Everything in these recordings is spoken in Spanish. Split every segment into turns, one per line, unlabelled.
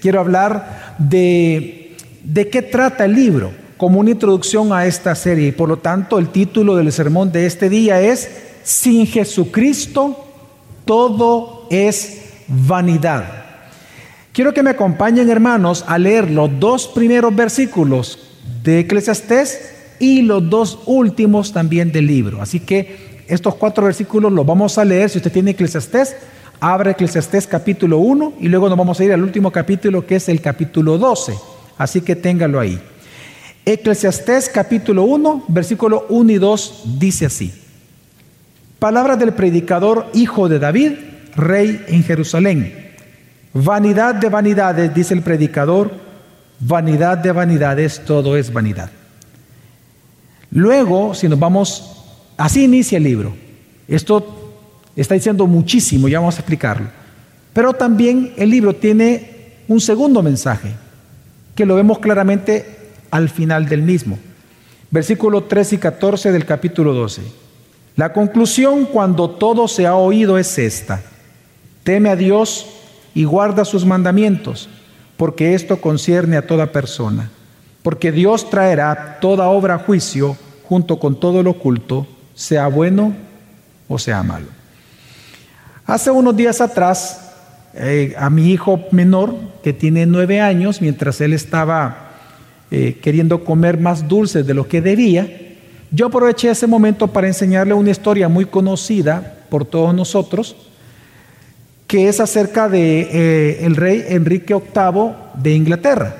quiero hablar de, de qué trata el libro como una introducción a esta serie. Y por lo tanto, el título del sermón de este día es Sin Jesucristo todo es vanidad. Quiero que me acompañen, hermanos, a leer los dos primeros versículos de Eclesiastés y los dos últimos también del libro. Así que estos cuatro versículos los vamos a leer. Si usted tiene Eclesiastés, abre Eclesiastés capítulo 1 y luego nos vamos a ir al último capítulo que es el capítulo 12. Así que téngalo ahí. Eclesiastés capítulo 1, versículo 1 y 2 dice así. Palabra del predicador, hijo de David, rey en Jerusalén. Vanidad de vanidades, dice el predicador, vanidad de vanidades, todo es vanidad. Luego, si nos vamos, así inicia el libro. Esto está diciendo muchísimo, ya vamos a explicarlo. Pero también el libro tiene un segundo mensaje, que lo vemos claramente al final del mismo. Versículo 13 y 14 del capítulo 12. La conclusión cuando todo se ha oído es esta. Teme a Dios y guarda sus mandamientos, porque esto concierne a toda persona. Porque Dios traerá toda obra a juicio junto con todo lo oculto, sea bueno o sea malo. Hace unos días atrás, eh, a mi hijo menor, que tiene nueve años, mientras él estaba eh, queriendo comer más dulces de lo que debía, yo aproveché ese momento para enseñarle una historia muy conocida por todos nosotros, que es acerca de eh, el rey Enrique VIII de Inglaterra.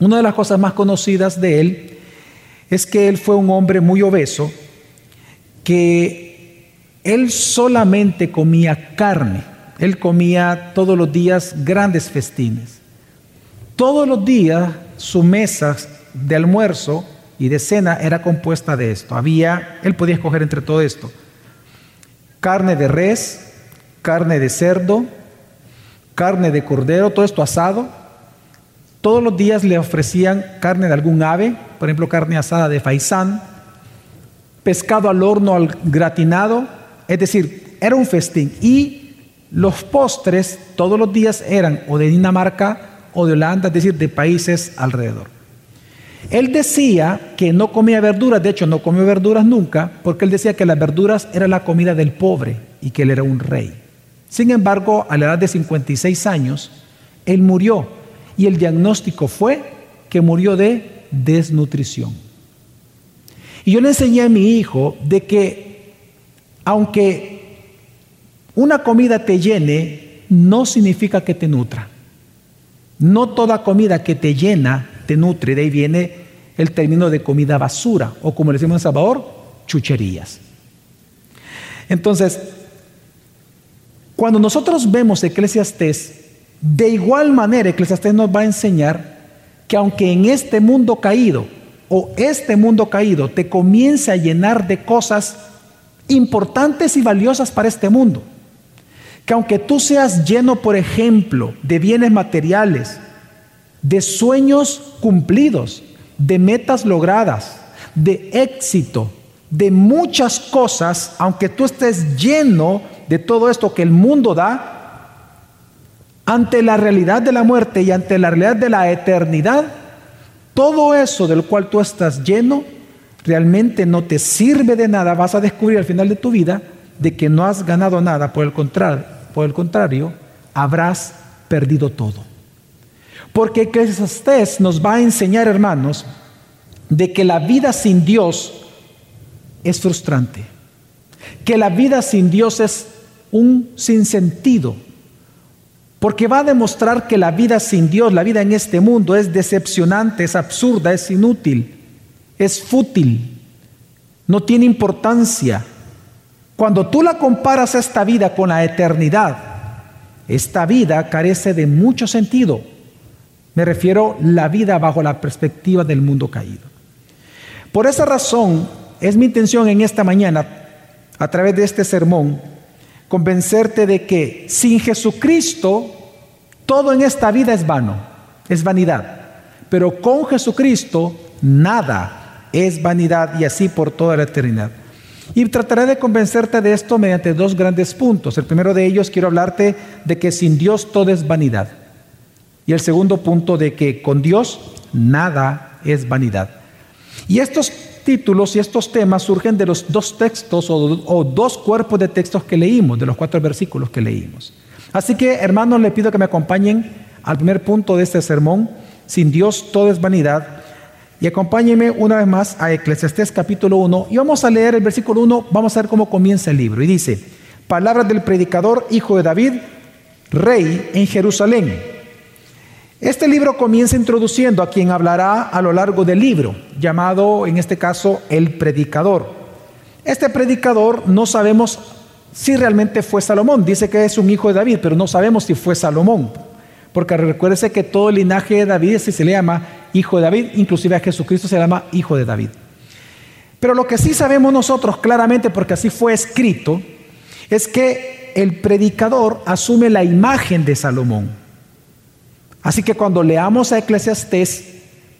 Una de las cosas más conocidas de él es que él fue un hombre muy obeso, que él solamente comía carne, él comía todos los días grandes festines. Todos los días su mesa de almuerzo y de cena era compuesta de esto. Había, él podía escoger entre todo esto. Carne de res, carne de cerdo, carne de cordero, todo esto asado. Todos los días le ofrecían carne de algún ave, por ejemplo, carne asada de faisán, pescado al horno, al gratinado, es decir, era un festín. Y los postres todos los días eran o de Dinamarca o de Holanda, es decir, de países alrededor. Él decía que no comía verduras, de hecho no comió verduras nunca, porque él decía que las verduras era la comida del pobre y que él era un rey. Sin embargo, a la edad de 56 años, él murió y el diagnóstico fue que murió de desnutrición. Y yo le enseñé a mi hijo de que aunque una comida te llene, no significa que te nutra. No toda comida que te llena te nutre. De ahí viene el término de comida basura, o como le decimos en Salvador, chucherías. Entonces, cuando nosotros vemos Eclesiastés, de igual manera Eclesiastés nos va a enseñar que aunque en este mundo caído, o este mundo caído, te comience a llenar de cosas importantes y valiosas para este mundo, que aunque tú seas lleno, por ejemplo, de bienes materiales, de sueños cumplidos, de metas logradas, de éxito, de muchas cosas, aunque tú estés lleno de todo esto que el mundo da, ante la realidad de la muerte y ante la realidad de la eternidad, todo eso del cual tú estás lleno realmente no te sirve de nada. Vas a descubrir al final de tu vida de que no has ganado nada, por el contrario, por el contrario habrás perdido todo. Porque Eclesiastés nos va a enseñar, hermanos, de que la vida sin Dios es frustrante. Que la vida sin Dios es un sinsentido. Porque va a demostrar que la vida sin Dios, la vida en este mundo es decepcionante, es absurda, es inútil, es fútil, no tiene importancia. Cuando tú la comparas a esta vida con la eternidad, esta vida carece de mucho sentido me refiero la vida bajo la perspectiva del mundo caído. Por esa razón es mi intención en esta mañana, a través de este sermón, convencerte de que sin Jesucristo todo en esta vida es vano, es vanidad. Pero con Jesucristo nada es vanidad y así por toda la eternidad. Y trataré de convencerte de esto mediante dos grandes puntos. El primero de ellos quiero hablarte de que sin Dios todo es vanidad. Y el segundo punto de que con Dios nada es vanidad. Y estos títulos y estos temas surgen de los dos textos o, dos cuerpos de textos que leímos, de los cuatro versículos que leímos. Así que, hermanos, le pido que me acompañen al primer punto de este sermón. Sin Dios todo es vanidad. Y acompáñenme una vez más a Eclesiastés capítulo 1 y vamos a leer el versículo 1, vamos a ver cómo comienza el libro. Y dice, palabras del predicador, hijo de David, rey en Jerusalén. Este libro comienza introduciendo a quien hablará a lo largo del libro, llamado en este caso el predicador. Este predicador no sabemos si realmente fue Salomón, dice que es un hijo de David, pero no sabemos si fue Salomón, porque recuérdese que todo el linaje de David se le llama hijo de David, inclusive a Jesucristo se llama hijo de David. Pero lo que sí sabemos nosotros claramente, porque así fue escrito, es que el predicador asume la imagen de Salomón. Así que cuando leamos a Eclesiastés,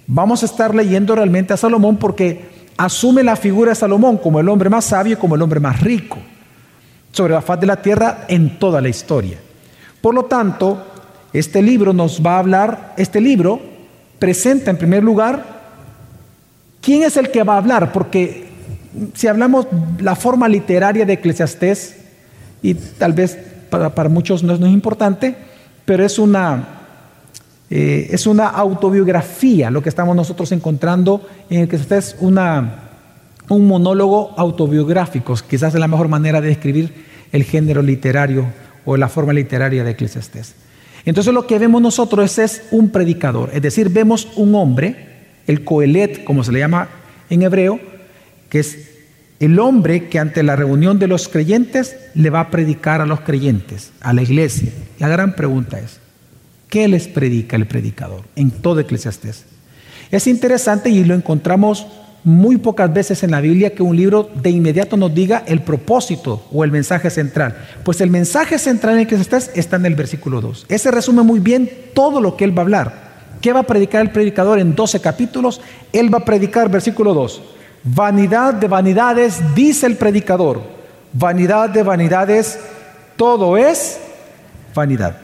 vamos a estar leyendo realmente a Salomón porque asume la figura de Salomón como el hombre más sabio y como el hombre más rico sobre la faz de la tierra en toda la historia. Por lo tanto, este libro nos va a hablar, este libro presenta en primer lugar quién es el que va a hablar, porque si hablamos la forma literaria de Eclesiastés, y tal vez para, muchos no es, importante, pero es una, eh, es una autobiografía lo que estamos nosotros encontrando en es una, un monólogo autobiográfico, quizás es la mejor manera de describir el género literario o la forma literaria de Eclesiastés. Entonces lo que vemos nosotros es, un predicador, es decir, vemos un hombre, el coelet, como se le llama en hebreo, que es el hombre que ante la reunión de los creyentes le va a predicar a los creyentes, a la iglesia. La gran pregunta es, ¿qué les predica el predicador en todo Eclesiastés? Es interesante y lo encontramos muy pocas veces en la Biblia que un libro de inmediato nos diga el propósito o el mensaje central. Pues el mensaje central en Eclesiastés está en el versículo 2. Ese resume muy bien todo lo que él va a hablar. ¿Qué va a predicar el predicador en 12 capítulos? Él va a predicar versículo 2 Vanidad de vanidades, dice el predicador. Vanidad de vanidades, todo es vanidad.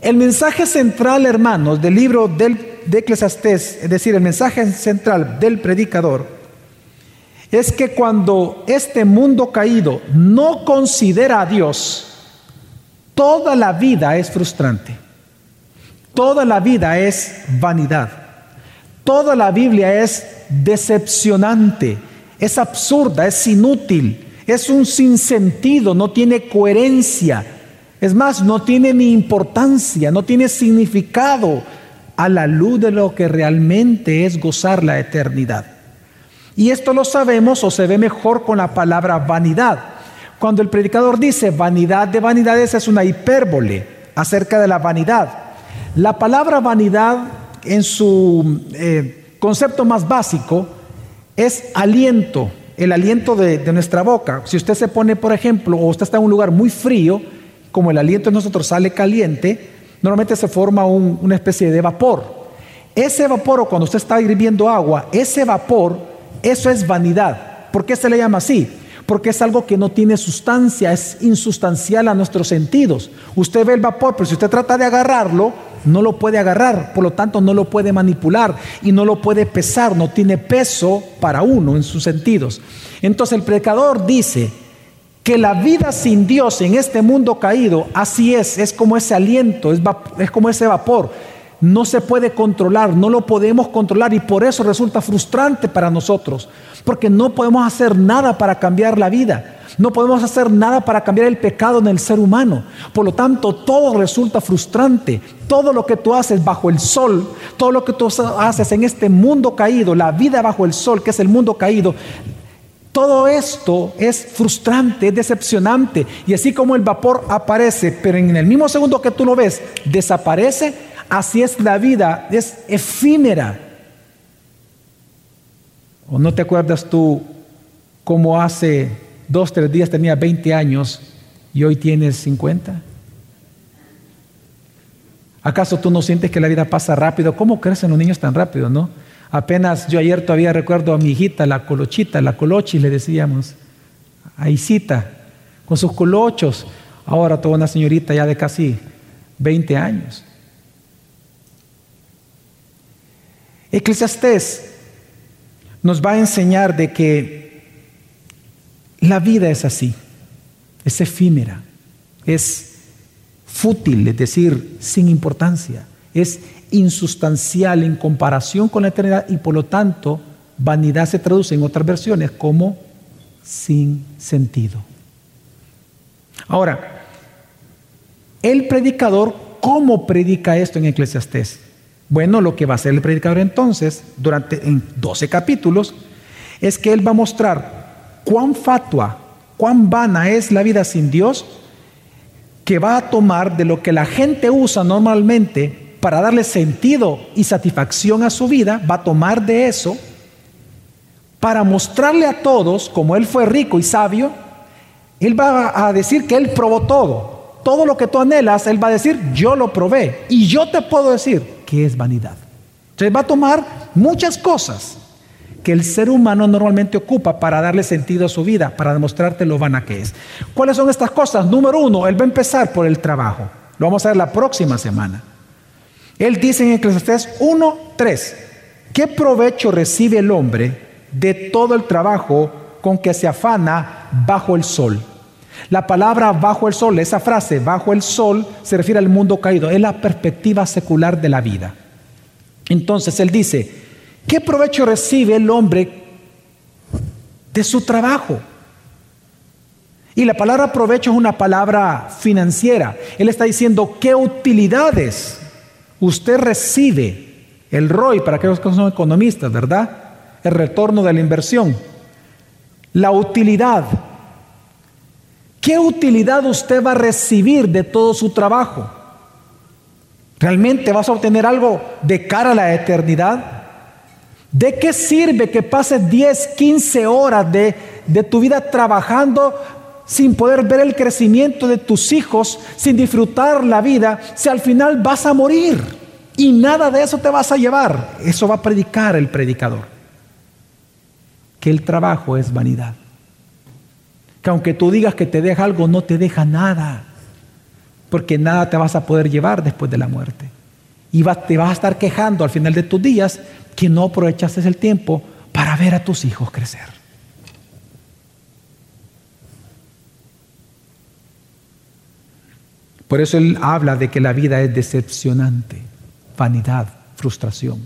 El mensaje central, hermanos, del libro del, de Eclesiastés, es decir, el mensaje central del predicador, es que cuando este mundo caído no considera a Dios, toda la vida es frustrante. Toda la vida es vanidad. Toda la Biblia es decepcionante, es absurda, es inútil, es un sinsentido, no tiene coherencia. Es más, no tiene ni importancia, no tiene significado a la luz de lo que realmente es gozar la eternidad. Y esto lo sabemos o se ve mejor con la palabra vanidad. Cuando el predicador dice vanidad de vanidades es una hipérbole acerca de la vanidad. La palabra vanidad en su eh, concepto más básico es aliento, el aliento de, nuestra boca. Si usted se pone, por ejemplo, o usted está en un lugar muy frío, como el aliento de nosotros sale caliente, normalmente se forma una especie de vapor. Ese vapor, o cuando usted está hirviendo agua, ese vapor, eso es vanidad. ¿Por qué se le llama así? Porque es algo que no tiene sustancia, es insustancial a nuestros sentidos. Usted ve el vapor, pero si usted trata de agarrarlo, no lo puede agarrar, por lo tanto no lo puede manipular y no lo puede pesar, no tiene peso para uno en sus sentidos. Entonces el predicador dice que la vida sin Dios en este mundo caído, así es, es como ese aliento, es, como ese vapor, no se puede controlar, no lo podemos controlar y por eso resulta frustrante para nosotros, porque no podemos hacer nada para cambiar la vida. No podemos hacer nada para cambiar el pecado en el ser humano. Por lo tanto, todo resulta frustrante. Todo lo que tú haces bajo el sol, todo lo que tú haces en este mundo caído, la vida bajo el sol, que es el mundo caído, todo esto es frustrante, es decepcionante. Y así como el vapor aparece, pero en el mismo segundo que tú lo ves, desaparece, así es la vida, es efímera. ¿O no te acuerdas tú cómo hace dos, tres días tenía 20 años y hoy tienes 50? ¿Acaso tú no sientes que la vida pasa rápido? ¿Cómo crecen los niños tan rápido, no? Apenas yo ayer todavía recuerdo a mi hijita, la colochita, la colochi le decíamos, a Isita, con sus colochos. Ahora toda una señorita ya de casi 20 años. Eclesiastés nos va a enseñar de que la vida es así, es efímera, es fútil, es decir, sin importancia, es insustancial en comparación con la eternidad y por lo tanto vanidad se traduce en otras versiones como sin sentido. Ahora, el predicador, ¿cómo predica esto en Eclesiastés? Bueno, lo que va a hacer el predicador entonces, durante en 12 capítulos, es que él va a mostrar cuán fatua, cuán vana es la vida sin Dios, que va a tomar de lo que la gente usa normalmente para darle sentido y satisfacción a su vida, va a tomar de eso para mostrarle a todos, como él fue rico y sabio, él va a decir que él probó todo. Todo lo que tú anhelas, él va a decir, yo lo probé. Y yo te puedo decir que es vanidad. Entonces va a tomar muchas cosas que el ser humano normalmente ocupa para darle sentido a su vida, para demostrarte lo vana que es. ¿Cuáles son estas cosas? Número uno, él va a empezar por el trabajo. Lo vamos a ver la próxima semana. Él dice en Eclesiastés 1, 3, ¿qué provecho recibe el hombre de todo el trabajo con que se afana bajo el sol. La palabra bajo el sol, esa frase bajo el sol, se refiere al mundo caído, es la perspectiva secular de la vida. Entonces él dice, ¿qué provecho recibe el hombre de su trabajo? Y la palabra provecho es una palabra financiera. Él está diciendo, ¿qué utilidades usted recibe? El ROI, para aquellos que son economistas, ¿verdad? el retorno de la inversión. La utilidad. ¿Qué utilidad usted va a recibir de todo su trabajo? ¿Realmente vas a obtener algo de cara a la eternidad? ¿De qué sirve que pases 10, 15 horas de, de tu vida trabajando sin poder ver el crecimiento de tus hijos, sin disfrutar la vida, si al final vas a morir? Y nada de eso te vas a llevar. Eso va a predicar el predicador que el trabajo es vanidad. Que aunque tú digas que te deja algo, no te deja nada. Porque nada te vas a poder llevar después de la muerte. Y te vas a estar quejando al final de tus días que no aprovechaste el tiempo para ver a tus hijos crecer. Por eso él habla de que la vida es decepcionante, vanidad, frustración.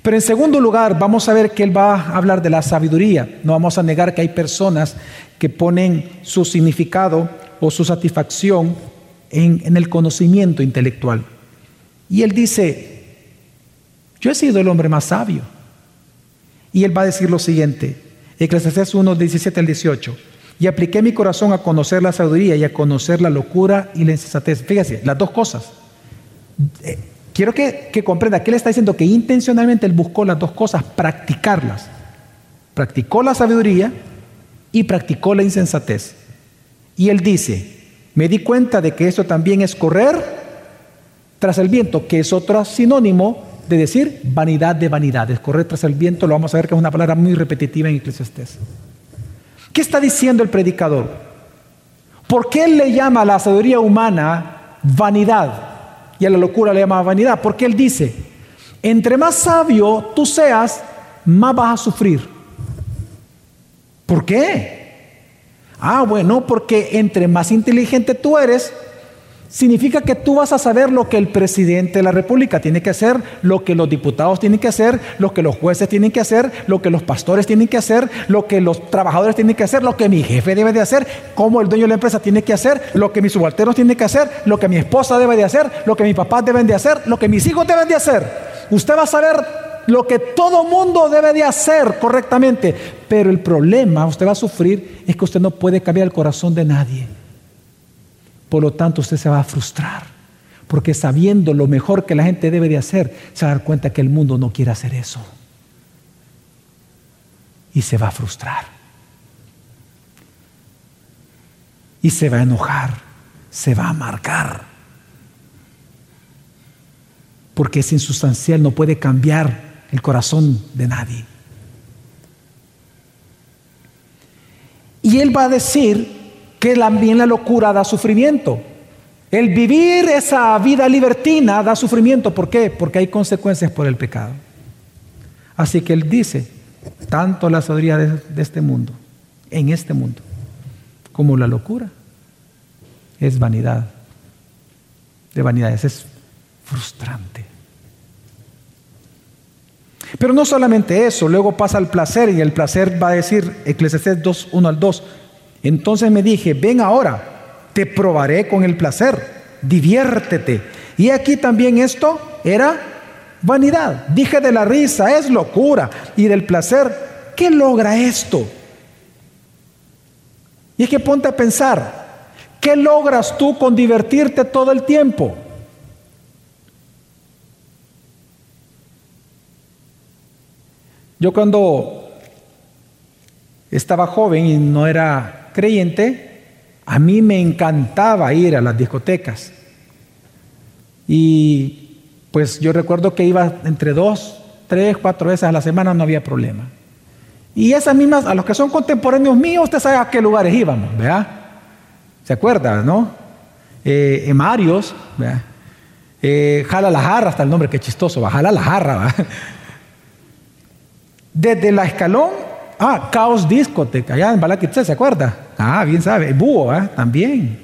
Pero en segundo lugar, vamos a ver que él va a hablar de la sabiduría. No vamos a negar que hay personas que ponen su significado o su satisfacción en, el conocimiento intelectual. Y él dice, yo he sido el hombre más sabio. Y él va a decir lo siguiente, Eclesiastés 1, 17 al 18. Y apliqué mi corazón a conocer la sabiduría y a conocer la locura y la insensatez. Fíjese, las dos cosas. Quiero que, comprenda que él está diciendo que intencionalmente él buscó las dos cosas, practicarlas. Practicó la sabiduría y practicó la insensatez. Y él dice, me di cuenta de que eso también es correr tras el viento, que es otro sinónimo de decir vanidad de vanidades. Correr tras el viento, lo vamos a ver que es una palabra muy repetitiva en Eclesiastés. ¿Qué está diciendo el predicador? ¿Por qué él le llama a la sabiduría humana vanidad? y a la locura le llama vanidad, porque él dice, entre más sabio tú seas, más vas a sufrir. ¿Por qué? Ah, bueno, porque entre más inteligente tú eres, significa que tú vas a saber lo que el presidente de la República tiene que hacer, lo que los diputados tienen que hacer, lo que los jueces tienen que hacer, lo que los pastores tienen que hacer, lo que los trabajadores tienen que hacer, lo que mi jefe debe de hacer, cómo el dueño de la empresa tiene que hacer, lo que mis subalternos tienen que hacer, lo que mi esposa debe de hacer, lo que mis papás deben de hacer, lo que mis hijos deben de hacer. Usted va a saber lo que todo mundo debe de hacer correctamente, pero el problema usted va a sufrir es que usted no puede cambiar el corazón de nadie. Por lo tanto, usted se va a frustrar. Porque sabiendo lo mejor que la gente debe de hacer, se va a dar cuenta que el mundo no quiere hacer eso. Y se va a frustrar. Y se va a enojar. Se va a amargar. Porque es insustancial, no puede cambiar el corazón de nadie. Y él va a decir que también la locura da sufrimiento. El vivir esa vida libertina da sufrimiento. ¿Por qué? Porque hay consecuencias por el pecado. Así que Él dice, tanto la sabiduría de, este mundo, en este mundo, como la locura, es vanidad. De vanidades, es frustrante. Pero no solamente eso, luego pasa al placer y el placer va a decir Eclesiastés 2, 1 al 2. Entonces me dije, ven ahora, te probaré con el placer, diviértete. Y aquí también esto era vanidad. Dije de la risa, es locura. Y del placer, ¿qué logra esto? Y es que ponte a pensar, ¿qué logras tú con divertirte todo el tiempo? Yo cuando estaba joven y no era creyente, a mí me encantaba ir a las discotecas. Y pues yo recuerdo que iba entre dos, tres, cuatro veces a la semana, no había problema. Y esas mismas, a los que son contemporáneos míos, usted sabe a qué lugares íbamos, ¿verdad? ¿Se acuerda, no? Eh, en Marios, ¿verdad? Eh, jala la jarra, hasta el nombre, qué chistoso, va, jala la jarra. Desde la escalón, ah, Caos Discoteca, allá en Balaquitze, ¿se acuerda? Ah, bien sabe. Búho, ¿eh? también.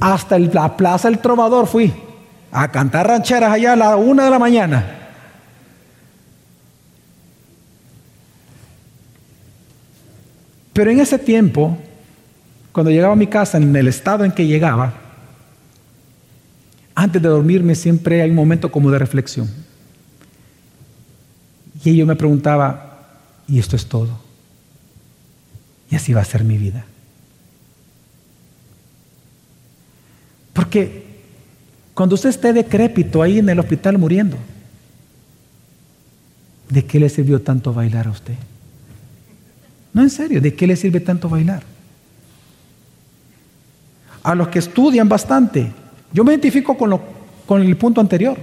Hasta la Plaza del Trovador fui a cantar rancheras allá a la una de la mañana. Pero en ese tiempo, cuando llegaba a mi casa, en el estado en que llegaba, antes de dormirme siempre hay un momento como de reflexión. Y yo me preguntaba, ¿y esto es todo? Y así va a ser mi vida. Porque cuando usted esté decrépito ahí en el hospital muriendo, ¿de qué le sirvió tanto bailar a usted? No, en serio, ¿de qué le sirve tanto bailar? A los que estudian bastante, yo me identifico con, lo, con el punto anterior.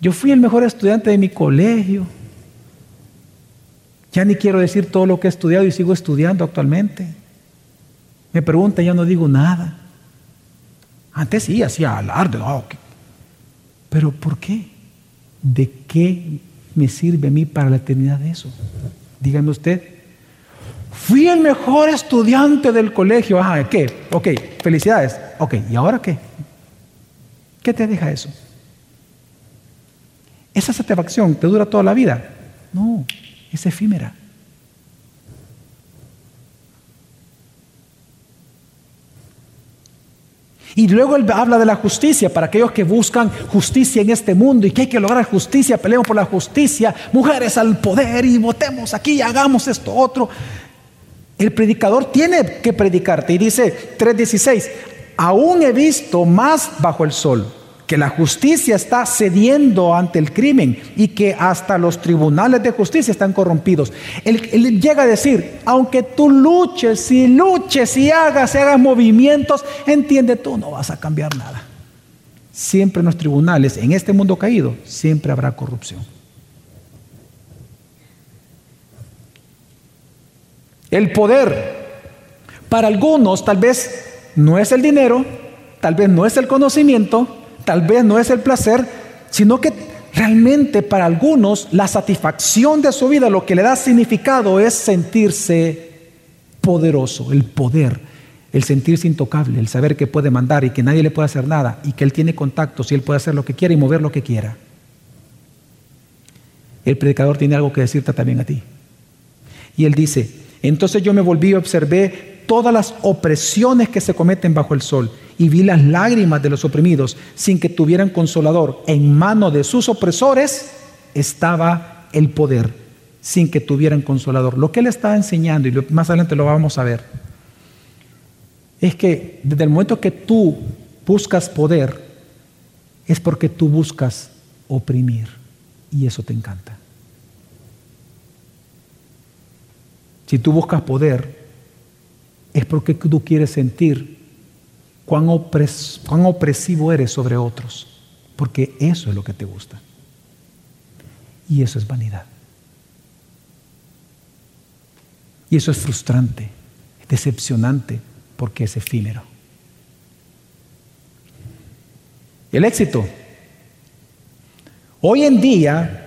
Yo fui el mejor estudiante de mi colegio. Ya ni quiero decir todo lo que he estudiado y sigo estudiando actualmente. Me pregunta, ya no digo nada. Antes sí, hacía alarde. Pero ¿por qué? ¿De qué me sirve a mí para la eternidad eso? Dígame usted. Fui el mejor estudiante del colegio. Ajá, ¿qué? Ok, felicidades. Ok, ¿y ahora qué? ¿Qué te deja eso? ¿Esa satisfacción te dura toda la vida? No, es efímera. Y luego él habla de la justicia para aquellos que buscan justicia en este mundo y que hay que lograr justicia, peleemos por la justicia, mujeres al poder y votemos aquí y hagamos esto otro. El predicador tiene que predicarte y dice 3.16, aún he visto más bajo el sol que la justicia está cediendo ante el crimen y que hasta los tribunales de justicia están corrompidos. Él, llega a decir, aunque tú luches y luches y hagas y hagas movimientos, entiende tú, no vas a cambiar nada. Siempre en los tribunales, en este mundo caído, siempre habrá corrupción. El poder, para algunos tal vez no es el dinero, tal vez no es el conocimiento, tal vez no es el placer, sino que realmente para algunos la satisfacción de su vida, lo que le da significado es sentirse poderoso, el poder, el sentirse intocable, el saber que puede mandar y que nadie le puede hacer nada y que él tiene contactos y él puede hacer lo que quiera y mover lo que quiera. El predicador tiene algo que decirte también a ti. Y él dice, entonces yo me volví y observé todas las opresiones que se cometen bajo el sol y vi las lágrimas de los oprimidos sin que tuvieran consolador. En mano de sus opresores estaba el poder sin que tuvieran consolador. Lo que él está enseñando, y más adelante lo vamos a ver, es que desde el momento que tú buscas poder, es porque tú buscas oprimir. Y eso te encanta. Si tú buscas poder, es porque tú quieres sentir cuán, opresivo eres sobre otros, porque eso es lo que te gusta. Y eso es vanidad. Y eso es frustrante, es decepcionante, porque es efímero. El éxito. Hoy en día,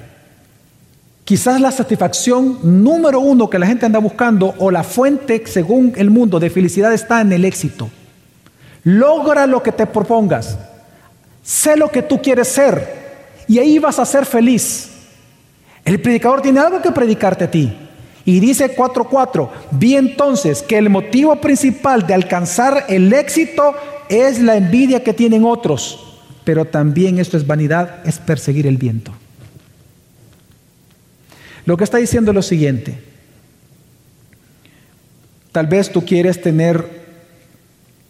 quizás la satisfacción número uno que la gente anda buscando o la fuente, según el mundo, de felicidad está en el éxito. Logra lo que te propongas. Sé lo que tú quieres ser. Y ahí vas a ser feliz. El predicador tiene algo que predicarte a ti. Y dice 4.4, vi entonces que el motivo principal de alcanzar el éxito es la envidia que tienen otros, pero también esto es vanidad, es perseguir el viento. Lo que está diciendo es lo siguiente, tal vez tú quieres tener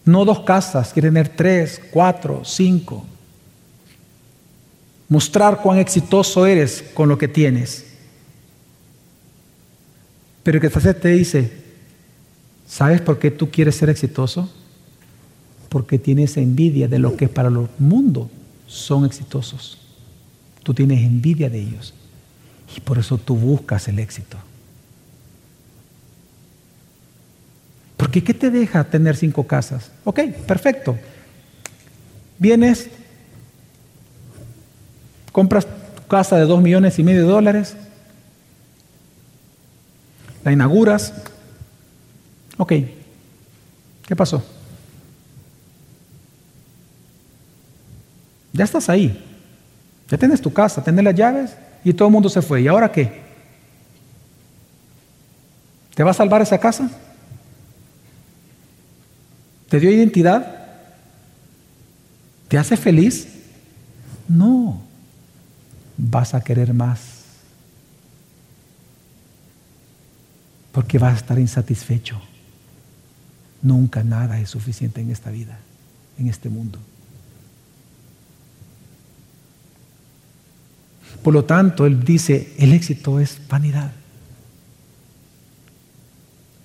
no dos casas, quieres tener tres, cuatro, cinco, mostrar cuán exitoso eres con lo que tienes. Pero el que te dice, ¿sabes por qué tú quieres ser exitoso? Porque tienes envidia de lo que para los mundos son exitosos. Tú tienes envidia de ellos. Y por eso tú buscas el éxito. Porque ¿qué te deja tener cinco casas? Ok, perfecto. Vienes, compras tu casa de dos millones y medio de dólares, la inauguras. Ok, ¿qué pasó? Ya estás ahí. Ya tienes tu casa, tienes las llaves y todo el mundo se fue. ¿Y ahora qué? ¿Te va a salvar esa casa? ¿Te dio identidad? ¿Te hace feliz? No. Vas a querer más. porque vas a estar insatisfecho. Nunca nada es suficiente en esta vida, en este mundo. Por lo tanto, Él dice, el éxito es vanidad.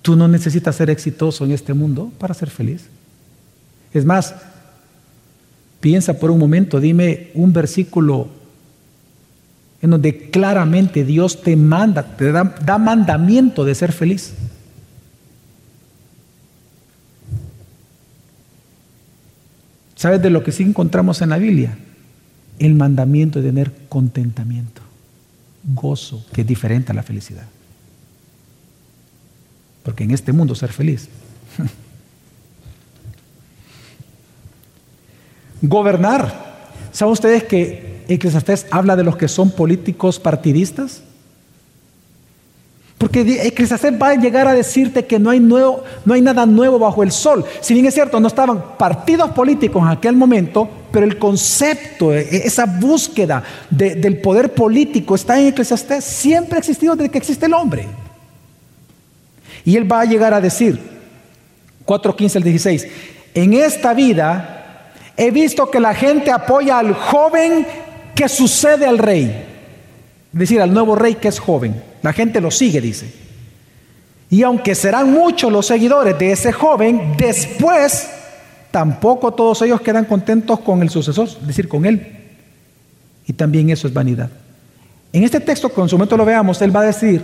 Tú no necesitas ser exitoso en este mundo para ser feliz. Es más, piensa por un momento, dime un versículo en donde claramente Dios te manda, te da, mandamiento de ser feliz. ¿Sabes de lo que sí encontramos en la Biblia? El mandamiento de tener contentamiento, gozo, que es diferente a la felicidad. Porque en este mundo ser feliz. Gobernar. ¿Saben ustedes que Eclesiastés habla de los que son políticos partidistas? Porque Eclesiastés va a llegar a decirte que no hay, nuevo, no hay nada nuevo bajo el sol. Si bien es cierto, no estaban partidos políticos en aquel momento, pero el concepto, e, e, esa búsqueda del poder político está en Eclesiastés. Siempre ha existido desde que existe el hombre. Y él va a llegar a decir, 4.15 al 16, en esta vida he visto que la gente apoya al joven ¿Qué sucede al rey? Es decir, al nuevo rey que es joven. La gente lo sigue, dice. Y aunque serán muchos los seguidores de ese joven, después tampoco todos ellos quedan contentos con el sucesor, es decir, con él. Y también eso es vanidad. En este texto, con su momento lo veamos, él va a decir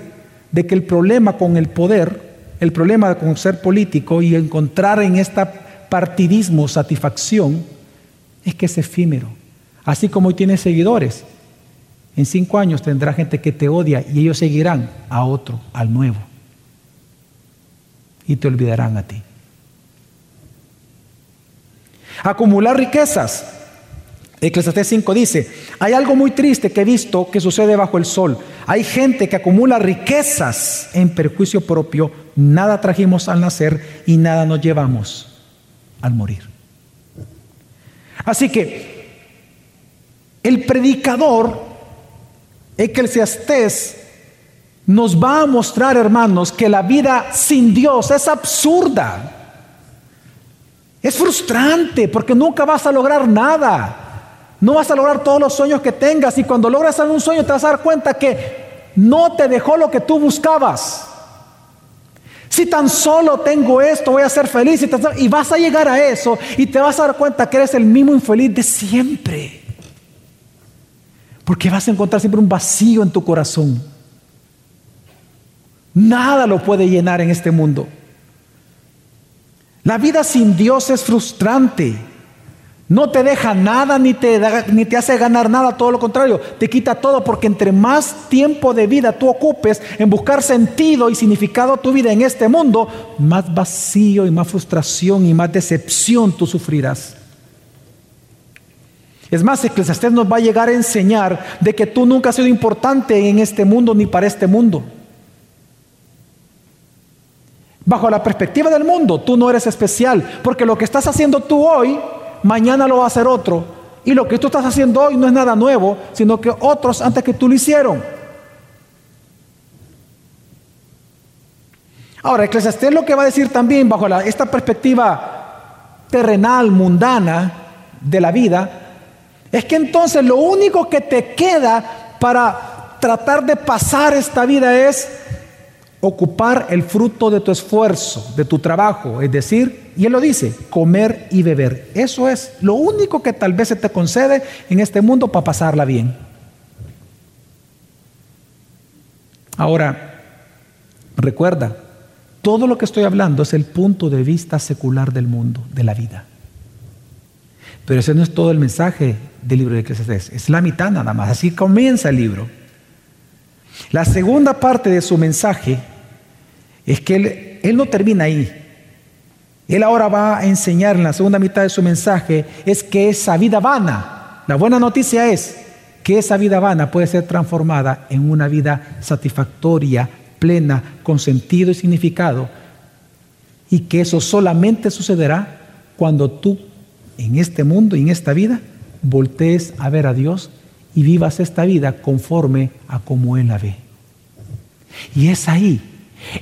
de que el problema con el poder, el problema con ser político y encontrar en este partidismo satisfacción, es que es efímero. Así como hoy tienes seguidores, en cinco años tendrá gente que te odia y ellos seguirán a otro, al nuevo. Y te olvidarán a ti. Acumular riquezas. Eclesiastés 5 dice, hay algo muy triste que he visto que sucede bajo el sol. Hay gente que acumula riquezas en perjuicio propio. Nada trajimos al nacer y nada nos llevamos al morir. Así que el predicador, Eclesiastés, nos va a mostrar, hermanos, que la vida sin Dios es absurda. Es frustrante porque nunca vas a lograr nada. No vas a lograr todos los sueños que tengas y cuando logras algún sueño te vas a dar cuenta que no te dejó lo que tú buscabas. Si tan solo tengo esto, voy a ser feliz. Y, vas a llegar a eso y te vas a dar cuenta que eres el mismo infeliz de siempre. Porque vas a encontrar siempre un vacío en tu corazón. Nada lo puede llenar en este mundo. La vida sin Dios es frustrante. No te deja nada ni te, ni te hace ganar nada, todo lo contrario, te quita todo porque entre más tiempo de vida tú ocupes en buscar sentido y significado a tu vida en este mundo, más vacío y más frustración y más decepción tú sufrirás. Es más, Eclesiastés nos va a llegar a enseñar de que tú nunca has sido importante en este mundo ni para este mundo. Bajo la perspectiva del mundo, tú no eres especial, porque lo que estás haciendo tú hoy mañana lo va a hacer otro. Y lo que tú estás haciendo hoy no es nada nuevo, sino que otros antes que tú lo hicieron. Ahora, Eclesiastés lo que va a decir también bajo esta perspectiva terrenal, mundana de la vida, es que entonces lo único que te queda para tratar de pasar esta vida es ocupar el fruto de tu esfuerzo, de tu trabajo, es decir, y él lo dice, comer y beber. Eso es lo único que tal vez se te concede en este mundo para pasarla bien. Ahora, recuerda, todo lo que estoy hablando es el punto de vista secular del mundo, de la vida. Pero ese no es todo el mensaje del libro de Eclesiastés, es la mitad nada más, así comienza el libro. La segunda parte de su mensaje es que él, no termina ahí. Él ahora va a enseñar en la segunda mitad de su mensaje, es que esa vida vana, la buena noticia es que esa vida vana puede ser transformada en una vida satisfactoria, plena, con sentido y significado, y que eso solamente sucederá cuando tú en este mundo y en esta vida voltees a ver a Dios y vivas esta vida conforme a como Él la ve. Y es ahí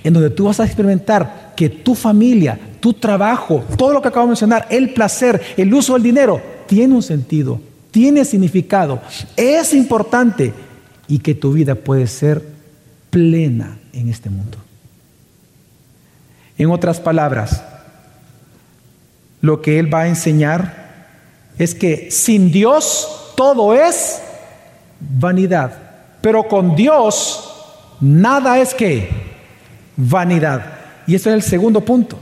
en donde tú vas a experimentar que tu familia, tu trabajo, todo lo que acabo de mencionar, el placer, el uso del dinero, tiene un sentido, tiene significado, es importante y que tu vida puede ser plena en este mundo. En otras palabras, lo que Él va a enseñar es que sin Dios todo es vanidad, pero con Dios nada es que vanidad. Y ese es el segundo punto.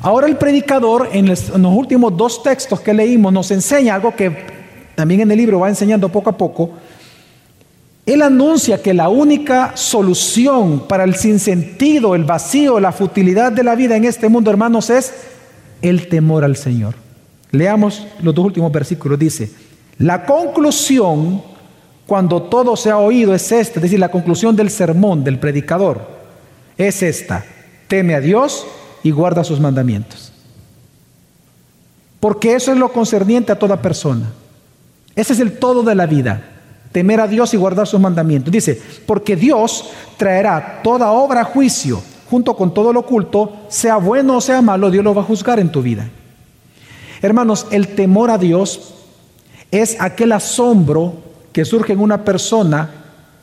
Ahora el predicador en los, últimos dos textos que leímos nos enseña algo que también en el libro va enseñando poco a poco. Él anuncia que la única solución para el sinsentido, el vacío, la futilidad de la vida en este mundo, hermanos, es el temor al Señor. Leamos los dos últimos versículos. Dice, la conclusión, cuando todo se ha oído, es esta, es decir, la conclusión del sermón del predicador es esta, teme a Dios y guarda sus mandamientos. Porque eso es lo concerniente a toda persona. Ese es el todo de la vida, temer a Dios y guardar sus mandamientos. Dice, porque Dios traerá toda obra a juicio junto con todo lo oculto, sea bueno o sea malo, Dios lo va a juzgar en tu vida. Hermanos, el temor a Dios es aquel asombro que surge en una persona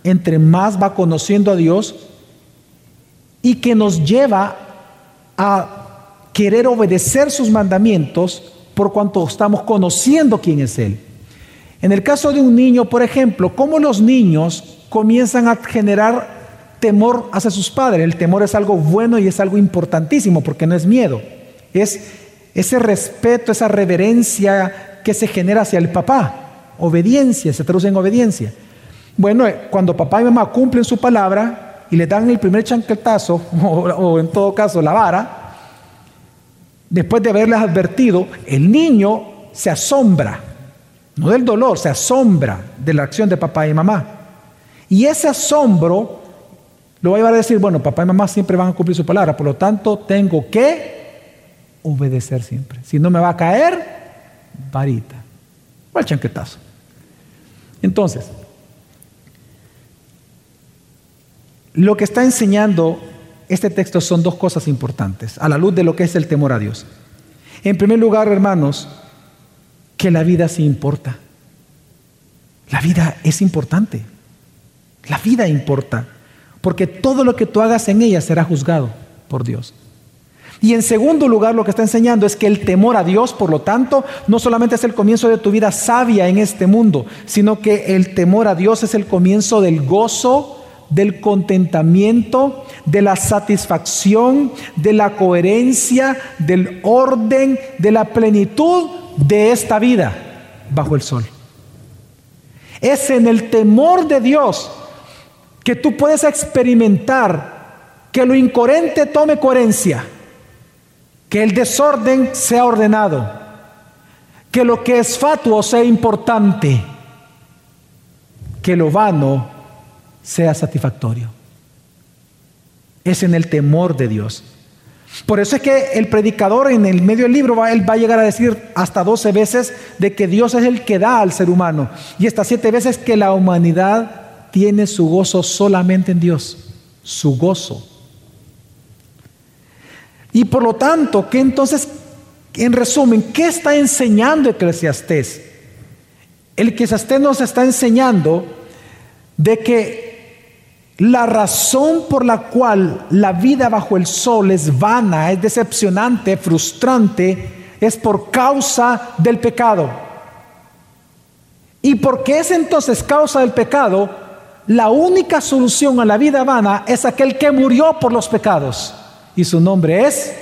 entre más va conociendo a Dios y que nos lleva a querer obedecer sus mandamientos por cuanto estamos conociendo quién es Él. En el caso de un niño, por ejemplo, ¿cómo los niños comienzan a generar temor hacia sus padres? El temor es algo bueno y es algo importantísimo porque no es miedo, es ese respeto, esa reverencia que se genera hacia el papá. Obediencia, se traduce en obediencia. Bueno, cuando papá y mamá cumplen su palabra, y le dan el primer chanquetazo, o, en todo caso la vara, después de haberles advertido, el niño se asombra, no del dolor, se asombra de la acción de papá y mamá. Y ese asombro lo va a llevar a decir, bueno, papá y mamá siempre van a cumplir su palabra, por lo tanto tengo que obedecer siempre. Si no me va a caer, varita. O el chanquetazo. Entonces, Lo que está enseñando este texto son dos cosas importantes a la luz de lo que es el temor a Dios. En primer lugar, hermanos, que la vida sí importa. La vida es importante. La vida importa. Porque todo lo que tú hagas en ella será juzgado por Dios. Y en segundo lugar, lo que está enseñando es que el temor a Dios, por lo tanto, no solamente es el comienzo de tu vida sabia en este mundo, sino que el temor a Dios es el comienzo del gozo del contentamiento, de la satisfacción, de la coherencia, del orden, de la plenitud de esta vida bajo el sol. Es en el temor de Dios que tú puedes experimentar que lo incoherente tome coherencia, que el desorden sea ordenado, que lo que es fatuo sea importante, que lo vano sea satisfactorio. Es en el temor de Dios. Por eso es que el predicador en el medio del libro va, él va a llegar a decir hasta 12 veces de que Dios es el que da al ser humano y hasta 7 veces que la humanidad tiene su gozo solamente en Dios, su gozo. Y por lo tanto, ¿qué entonces, en resumen, qué está enseñando Eclesiastés? El Eclesiastés nos está enseñando de que la razón por la cual la vida bajo el sol es vana, es decepcionante, frustrante, es por causa del pecado. ¿Y porque es entonces causa del pecado? La única solución a la vida vana es aquel que murió por los pecados. Y su nombre es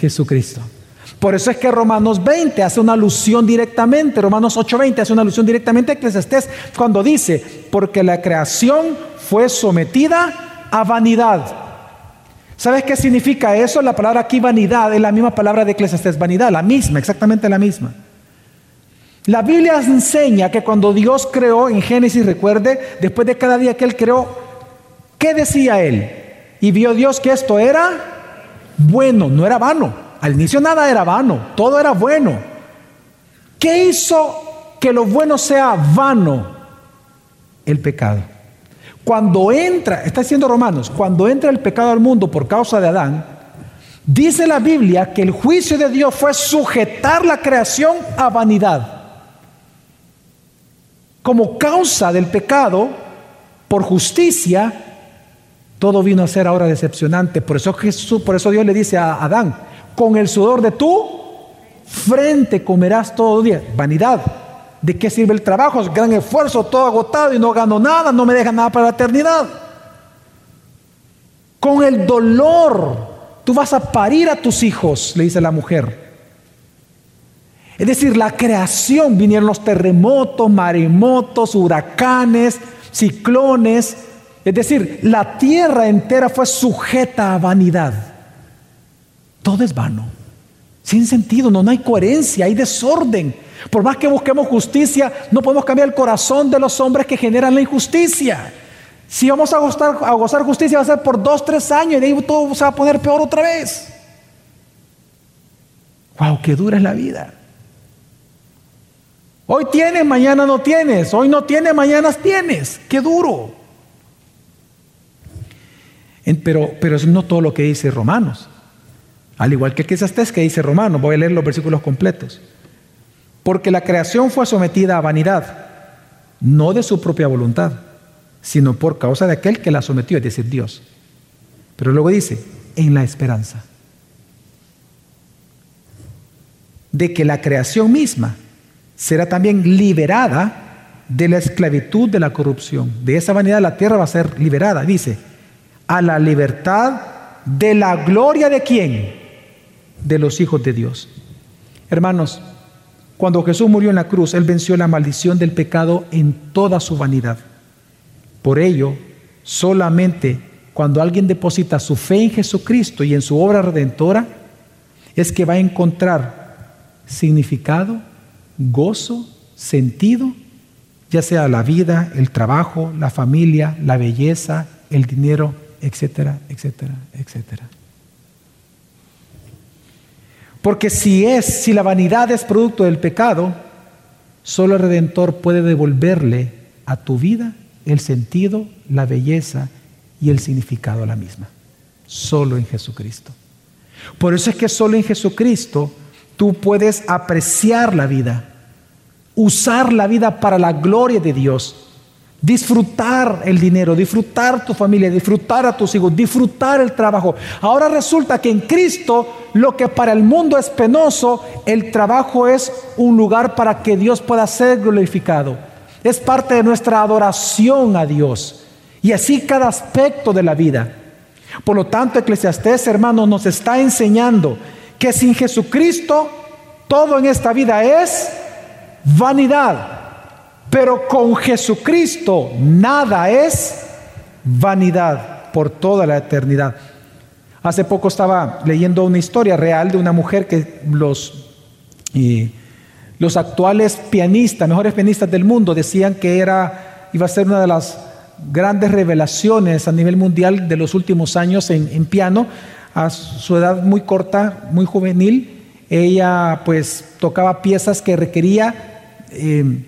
Jesucristo. Por eso es que Romanos 20 hace una alusión directamente, Romanos 8:20 hace una alusión directamente a Eclesiastés cuando dice, porque la creación fue sometida a vanidad. ¿Sabes qué significa eso? La palabra aquí vanidad es la misma palabra de Eclesiastés, vanidad, la misma, exactamente la misma. La Biblia enseña que cuando Dios creó en Génesis, recuerde, después de cada día que Él creó, ¿qué decía Él? Y vio Dios que esto era bueno, no era vano. Al inicio nada era vano, todo era bueno. ¿Qué hizo que lo bueno sea vano? El pecado. Cuando entra, está diciendo Romanos, cuando entra el pecado al mundo por causa de Adán, dice la Biblia que el juicio de Dios fue sujetar la creación a vanidad. Como causa del pecado, por justicia, todo vino a ser ahora decepcionante. Por eso Jesús, por eso Dios le dice a Adán, con el sudor de tu frente comerás todo día. Vanidad. ¿De qué sirve el trabajo? Gran esfuerzo, todo agotado y no gano nada, no me deja nada para la eternidad. Con el dolor, tú vas a parir a tus hijos, le dice la mujer. Es decir, la creación, vinieron los terremotos, maremotos, huracanes, ciclones. Es decir, la tierra entera fue sujeta a vanidad. Todo es vano, sin sentido, no, no hay coherencia, hay desorden. Por más que busquemos justicia, no podemos cambiar el corazón de los hombres que generan la injusticia. Si vamos a gozar, justicia va a ser por dos, tres años y de ahí todo se va a poner peor otra vez. Wow, qué dura es la vida. Hoy tienes, mañana no tienes. Hoy no tienes, mañana tienes. Qué duro. Pero, pero eso no todo lo que dice Romanos. Al igual que quizás que dice Romanos. Voy a leer los versículos completos. Porque la creación fue sometida a vanidad, no de su propia voluntad, sino por causa de aquel que la sometió, es decir, Dios. Pero luego dice, en la esperanza de que la creación misma será también liberada de la esclavitud de la corrupción. De esa vanidad la tierra va a ser liberada, dice, a la libertad de la gloria de quién? De los hijos de Dios. Hermanos, cuando Jesús murió en la cruz, Él venció la maldición del pecado en toda su vanidad. Por ello, solamente cuando alguien deposita su fe en Jesucristo y en su obra redentora, es que va a encontrar significado, gozo, sentido, ya sea la vida, el trabajo, la familia, la belleza, el dinero, etcétera, etcétera, etcétera. Porque si es, si la vanidad es producto del pecado, solo el Redentor puede devolverle a tu vida el sentido, la belleza y el significado a la misma. Solo en Jesucristo. Por eso es que solo en Jesucristo tú puedes apreciar la vida, usar la vida para la gloria de Dios Disfrutar el dinero, disfrutar tu familia, disfrutar a tus hijos, disfrutar el trabajo. Ahora resulta que en Cristo lo que para el mundo es penoso, el trabajo es un lugar para que Dios pueda ser glorificado. Es parte de nuestra adoración a Dios. Y así cada aspecto de la vida. Por lo tanto, Eclesiastés, hermano, nos está enseñando que sin Jesucristo todo en esta vida es vanidad. Pero con Jesucristo nada es vanidad por toda la eternidad. Hace poco estaba leyendo una historia real de una mujer que los, los actuales pianistas, mejores pianistas del mundo, decían que era, iba a ser una de las grandes revelaciones a nivel mundial de los últimos años en, piano. A su edad muy corta, muy juvenil, ella pues tocaba piezas que requería eh,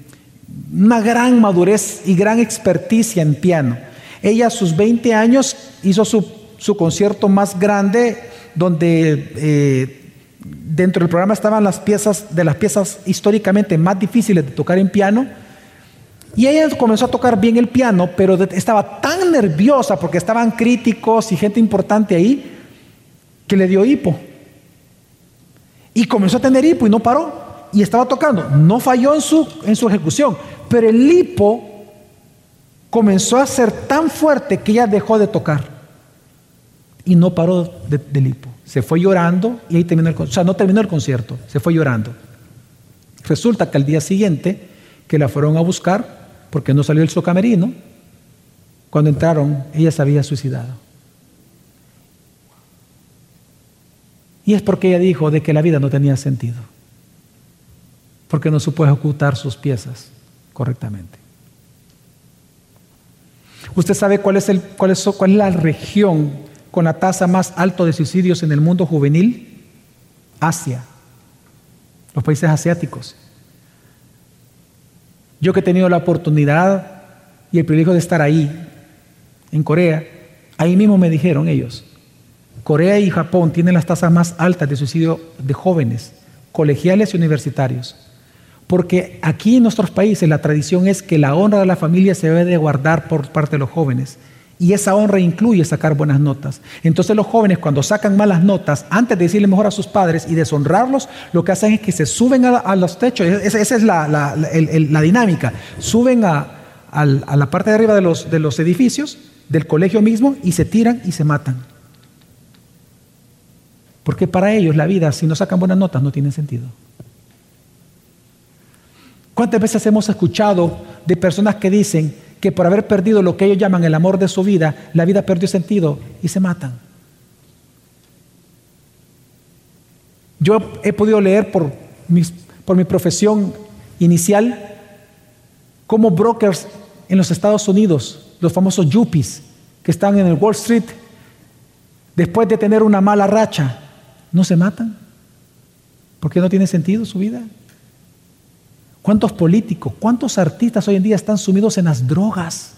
una gran madurez y gran experticia en piano. Ella a sus 20 años hizo su, concierto más grande donde eh, dentro del programa estaban las piezas de las piezas históricamente más difíciles de tocar en piano. Y ella comenzó a tocar bien el piano, pero estaba tan nerviosa porque estaban críticos y gente importante ahí que le dio hipo. Y comenzó a tener hipo y no paró. Y estaba tocando. No falló en su, en su ejecución, pero el hipo comenzó a ser tan fuerte que ella dejó de tocar y no paró del hipo. Se fue llorando y ahí terminó el concierto. O sea, no terminó el concierto, se fue llorando. Resulta que al día siguiente que la fueron a buscar, porque no salió el socamerino, cuando entraron, ella se había suicidado. Y es porque ella dijo de que la vida no tenía sentido, porque no supo ejecutar sus piezas correctamente. ¿Usted sabe cuál es, el, cuál, es, cuál es la región con la tasa más alta de suicidios en el mundo juvenil? Asia, los países asiáticos. Yo que he tenido la oportunidad y el privilegio de estar ahí, en Corea, ahí mismo me dijeron ellos, Corea y Japón tienen las tasas más altas de suicidio de jóvenes, colegiales y universitarios. Porque aquí en nuestros países la tradición es que la honra de la familia se debe de guardar por parte de los jóvenes. Y esa honra incluye sacar buenas notas. Entonces los jóvenes cuando sacan malas notas, antes de decirle mejor a sus padres y deshonrarlos, lo que hacen es que se suben a, los techos. Esa, es la, dinámica. Suben a, la parte de arriba de los, de los edificios, del colegio mismo, y se tiran y se matan. Porque para ellos la vida, si no sacan buenas notas, no tiene sentido. ¿Cuántas veces hemos escuchado de personas que dicen que por haber perdido lo que ellos llaman el amor de su vida, la vida perdió sentido y se matan? Yo he podido leer por, por mi profesión inicial como brokers en los Estados Unidos, los famosos yuppies que están en el Wall Street, después de tener una mala racha, no se matan porque no tiene sentido su vida. ¿Cuántos políticos, cuántos artistas hoy en día están sumidos en las drogas?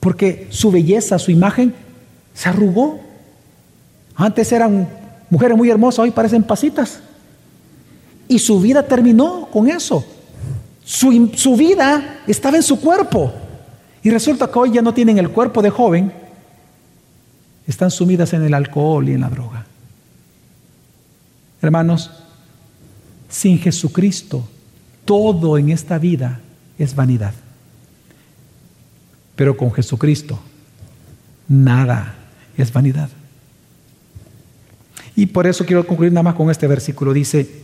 Porque su belleza, su imagen se arrugó. Antes eran mujeres muy hermosas, hoy parecen pasitas. Y su vida terminó con eso. Su, su, vida estaba en su cuerpo. Y resulta que hoy ya no tienen el cuerpo de joven. Están sumidas en el alcohol y en la droga. Hermanos, sin Jesucristo, todo en esta vida es vanidad. Pero con Jesucristo, nada es vanidad. Y por eso quiero concluir nada más con este versículo. Dice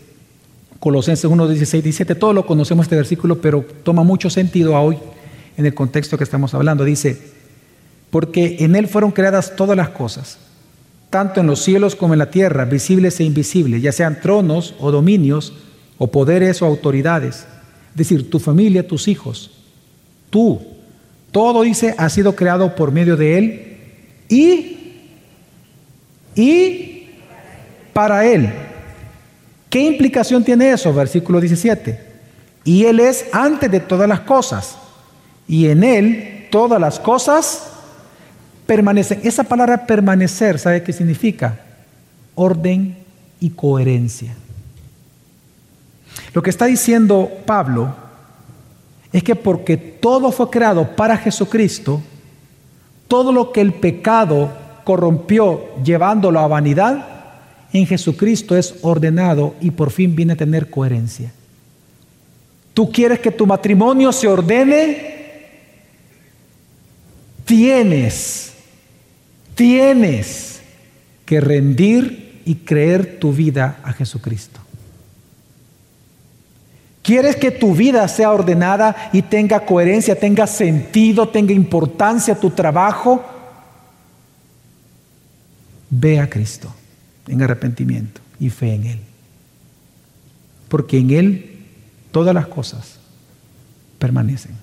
Colosenses 1, 16, 17. Todos lo conocemos este versículo, pero toma mucho sentido hoy en el contexto que estamos hablando. Dice, porque en Él fueron creadas todas las cosas tanto en los cielos como en la tierra, visibles e invisibles, ya sean tronos o dominios, o poderes o autoridades. Es decir, tu familia, tus hijos, tú, todo dice ha sido creado por medio de Él y, y para Él. ¿Qué implicación tiene eso? Versículo 17. Y Él es antes de todas las cosas, y en Él todas las cosas permanecen. Esa palabra permanecer, ¿sabe qué significa? Orden y coherencia. Lo que está diciendo Pablo es que porque todo fue creado para Jesucristo, todo lo que el pecado corrompió llevándolo a vanidad, en Jesucristo es ordenado y por fin viene a tener coherencia. ¿Tú quieres que tu matrimonio se ordene? Tienes Tienes que rendir y creer tu vida a Jesucristo. ¿Quieres que tu vida sea ordenada y tenga coherencia, tenga sentido, tenga importancia tu trabajo? Ve a Cristo en arrepentimiento y fe en Él. Porque en Él todas las cosas permanecen.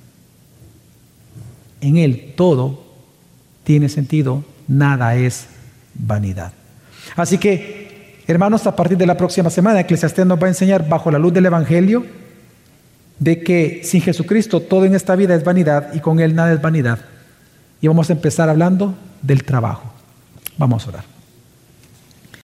En Él todo tiene sentido, nada es vanidad. Así que, hermanos, a partir de la próxima semana, Eclesiastés nos va a enseñar bajo la luz del Evangelio de que sin Jesucristo todo en esta vida es vanidad y con Él nada es vanidad. Y vamos a empezar hablando del trabajo. Vamos a orar.